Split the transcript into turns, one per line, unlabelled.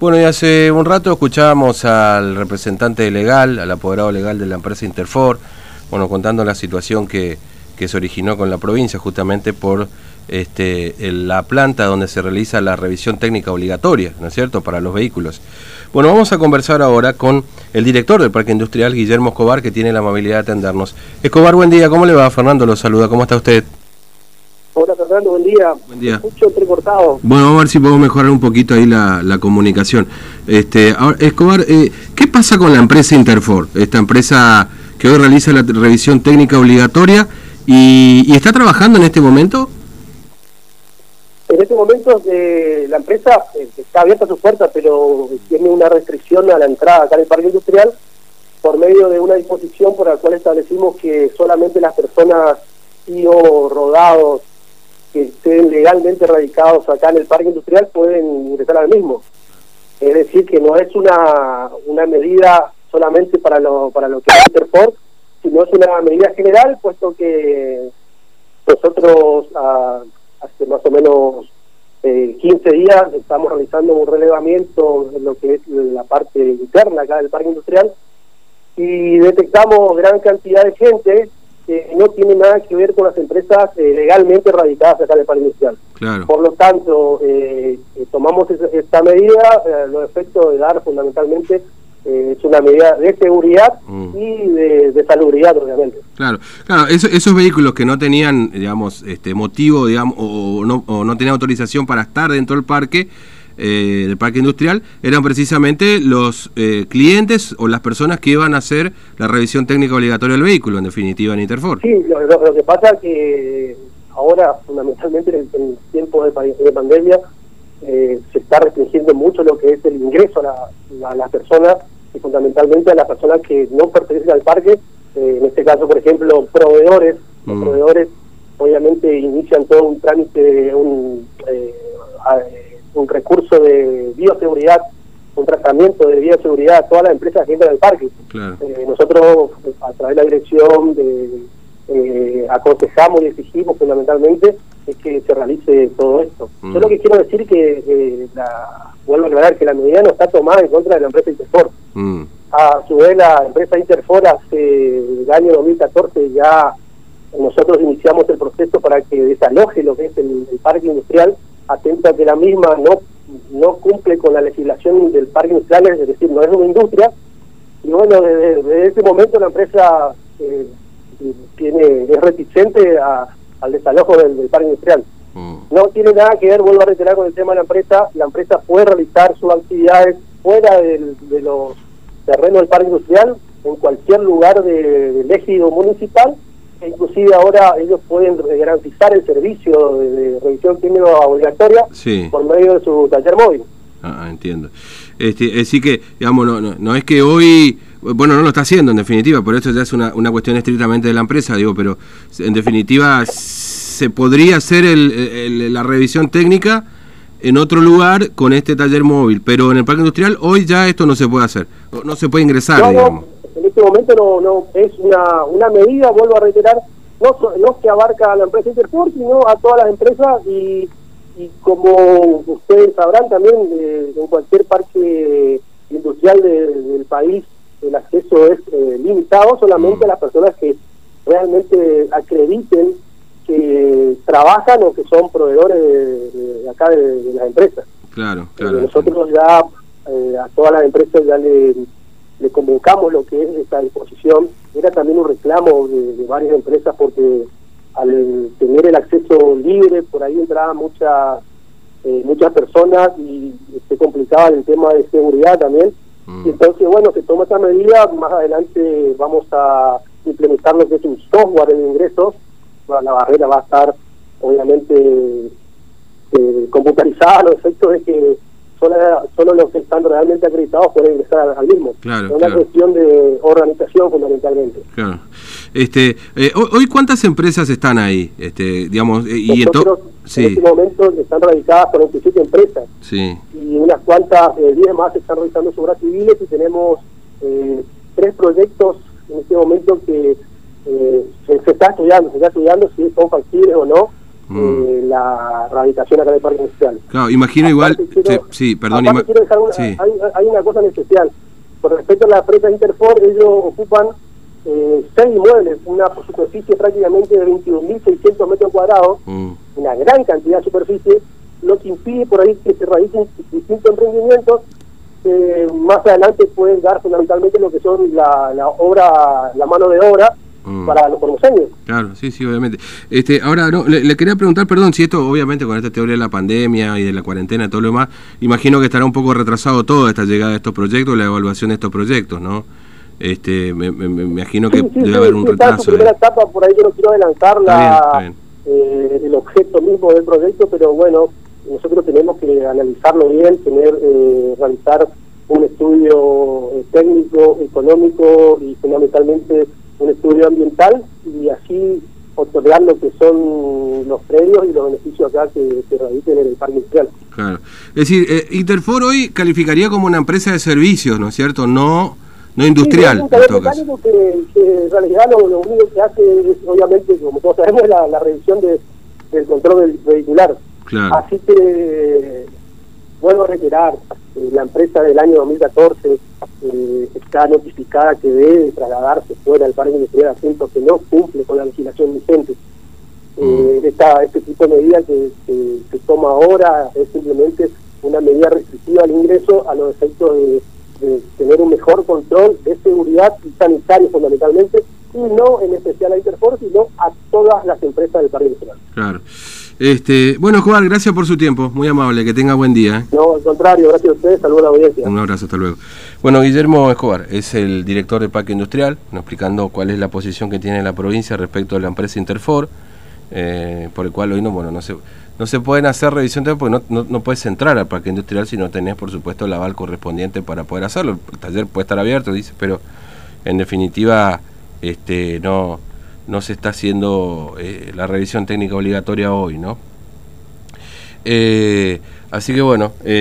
Bueno, y hace un rato escuchábamos al representante legal, al apoderado legal de la empresa Interfor, bueno, contando la situación que, que se originó con la provincia justamente por este, la planta donde se realiza la revisión técnica obligatoria, ¿no es cierto?, para los vehículos. Bueno, vamos a conversar ahora con el director del Parque Industrial, Guillermo Escobar, que tiene la amabilidad de atendernos. Escobar, buen día, ¿cómo le va? Fernando lo saluda, ¿cómo está usted?
Hola Fernando, buen día.
Buen día.
Escucho entrecortado.
Bueno, vamos a ver si podemos mejorar un poquito ahí la, la comunicación. Este, ahora, Escobar, eh, ¿qué pasa con la empresa Interfor? Esta empresa que hoy realiza la revisión técnica obligatoria y, y está trabajando en este momento.
En este momento eh, la empresa eh, está abierta a sus puertas, pero tiene una restricción a la entrada acá en el parque industrial por medio de una disposición por la cual establecimos que solamente las personas o rodados que estén legalmente radicados acá en el parque industrial pueden ingresar al mismo. Es decir, que no es una, una medida solamente para lo, para lo que es Interport, sino es una medida general, puesto que nosotros ah, hace más o menos eh, 15 días estamos realizando un relevamiento en lo que es la parte interna acá del parque industrial y detectamos gran cantidad de gente que no tiene nada que ver con las empresas eh, legalmente radicadas acá en el parque industrial.
Claro.
Por lo tanto, eh, eh tomamos esta medida, eh, los efectos de dar fundamentalmente eh, es una medida de seguridad mm. y de, de, salubridad, obviamente.
Claro, claro, eso, esos vehículos que no tenían, digamos, este motivo, digamos, o no, o no tenían autorización para estar dentro del parque, eh, del parque industrial eran precisamente los eh, clientes o las personas que iban a hacer la revisión técnica obligatoria del vehículo, en definitiva, en Interfor.
Sí, lo, lo, lo que pasa es que ahora, fundamentalmente en, en tiempos de, de pandemia, eh, se está restringiendo mucho lo que es el ingreso a, la, a las personas y fundamentalmente a las personas que no pertenecen al parque, eh, en este caso, por ejemplo, proveedores, mm. los proveedores obviamente inician todo un trámite, un, eh, un recurso de bioseguridad, un tratamiento de bioseguridad a todas las empresas que entran al parque.
Claro.
Eh, nosotros, a través de la dirección, de, eh, aconsejamos y exigimos fundamentalmente es que se realice todo esto. Mm. Yo lo que quiero decir que, eh, la, vuelvo a aclarar, que la medida no está tomada en contra de la empresa Interfor.
Mm.
A su vez, la empresa Interfor hace el año 2014 ya nosotros iniciamos el proceso para que desaloje lo que es el, el parque industrial atento a que la misma no no cumple con la legislación del parque industrial, es decir, no es una industria. Y bueno, desde, desde ese momento la empresa eh, tiene es reticente a, al desalojo del, del parque industrial.
Mm.
No tiene nada que ver, vuelvo a reiterar con el tema de la empresa, la empresa puede realizar sus actividades fuera del, de los terrenos del parque industrial, en cualquier lugar de, del ejido municipal, inclusive ahora ellos pueden garantizar el servicio de, revisión química obligatoria
Sí.
por medio de su taller móvil.
Ah, entiendo. Este, así que, digamos, no, no, no es que hoy, bueno, no lo está haciendo en definitiva, por eso ya es una, una cuestión estrictamente de la empresa, digo, pero en definitiva se podría hacer el, el- la revisión técnica en otro lugar con este taller móvil, pero en el parque industrial hoy ya esto no se puede hacer, no- se puede ingresar,
No,
digamos.
no, en este momento no, no es una, una medida, vuelvo a reiterar, no, no que abarca a la empresa Interfor, sino a todas las empresas y, y como ustedes sabrán también, eh, en cualquier parque industrial de- del país el acceso es eh, limitado solamente
Mm.
a las personas que realmente acrediten que trabajan o que son proveedores de, de acá de, de las empresas.
Claro,
Eh,
claro.
nosotros ya eh, a todas las empresas ya le, le convocamos lo que es esta disposición. Era también un reclamo de, varias empresas porque al tener el acceso libre, por ahí entraban muchas eh, muchas personas y se complicaba el tema de seguridad también.
Mm.
Entonces, bueno, se toma esta medida, más adelante vamos a implementar lo que es un software de ingresos, la barrera va a estar obviamente eh, computarizada los efectos de que solo, solo los que están realmente acreditados pueden ingresar al, mismo.
Claro,
es una
claro.
cuestión de organización fundamentalmente.
Claro. Este, eh, hoy, cuántas empresas están ahí, este, digamos, eh, y
Nosotros en
sí,
este momento están radicadas 47 empresas
sí,
y unas cuantas, eh, 10 más están realizando obras civiles y tenemos eh, tres proyectos en este momento que eh, se, se está estudiando, se está estudiando si son factibles o no, mm. eh, la rehabilitación acá del Parque Industrial.
Claro, imagino igual... sí, perdón.
hay, una cosa en especial. Con respecto a la empresa Interfor, ellos ocupan eh, seis inmuebles, una superficie prácticamente de 21.600 metros cuadrados, mm. una gran cantidad de superficie, lo que impide por ahí que se realicen distintos emprendimientos que más adelante pueden dar fundamentalmente lo que son la, la obra, la mano de obra mm. para los formoseños.
Claro, sí, sí, obviamente. Este, ahora, no, le, quería preguntar, perdón, si esto, obviamente, con esta teoría de la pandemia y de la cuarentena y todo lo demás, imagino que estará un poco retrasado toda esta llegada de estos proyectos, la evaluación de estos proyectos, ¿no? Este, me, imagino que debe haber un retraso.
En primera etapa, por ahí yo no quiero adelantar la, eh, el objeto mismo del proyecto, pero bueno, nosotros tenemos que analizarlo bien, tener eh, realizar un estudio eh, técnico, económico y fundamentalmente un estudio ambiental y así otorgar lo que son los predios y los beneficios acá que se radiquen en el parque industrial.
Claro. Es decir, eh, Interfor hoy calificaría como una empresa de servicios, ¿no es cierto? No no industrial.
Sí, es un mecánico que, que, en realidad lo, único que hace es, obviamente, como todos sabemos, la, la revisión de, del control vehicular. Así que, vuelvo a reiterar, eh, la empresa del año 2014 eh, está notificada que debe trasladarse fuera del parque industrial asunto que no cumple con la legislación vigente. Eh, mm. esta, este tipo de medida que, se toma ahora es simplemente una medida restrictiva al ingreso a los efectos de, tener un mejor control de seguridad y sanitario fundamentalmente, y no en especial a Interforce, sino a todas las empresas del parque industrial.
Claro. Este, bueno, Escobar, gracias por su tiempo, muy amable, que tenga buen día.
¿eh? No, al contrario, gracias a ustedes, saludos a la audiencia.
Un abrazo, hasta luego. Bueno, Guillermo Escobar es el director de Parque Industrial, nos explicando cuál es la posición que tiene la provincia respecto a la empresa Interfor, eh, por el cual hoy no, bueno, no se, no se pueden hacer revisiones porque no, no, puedes entrar al Parque Industrial si no tenés, por supuesto, el aval correspondiente para poder hacerlo. El taller puede estar abierto, dice, pero en definitiva, este, no no se está haciendo eh, la revisión técnica obligatoria hoy, ¿no? Eh, así que bueno. Eh,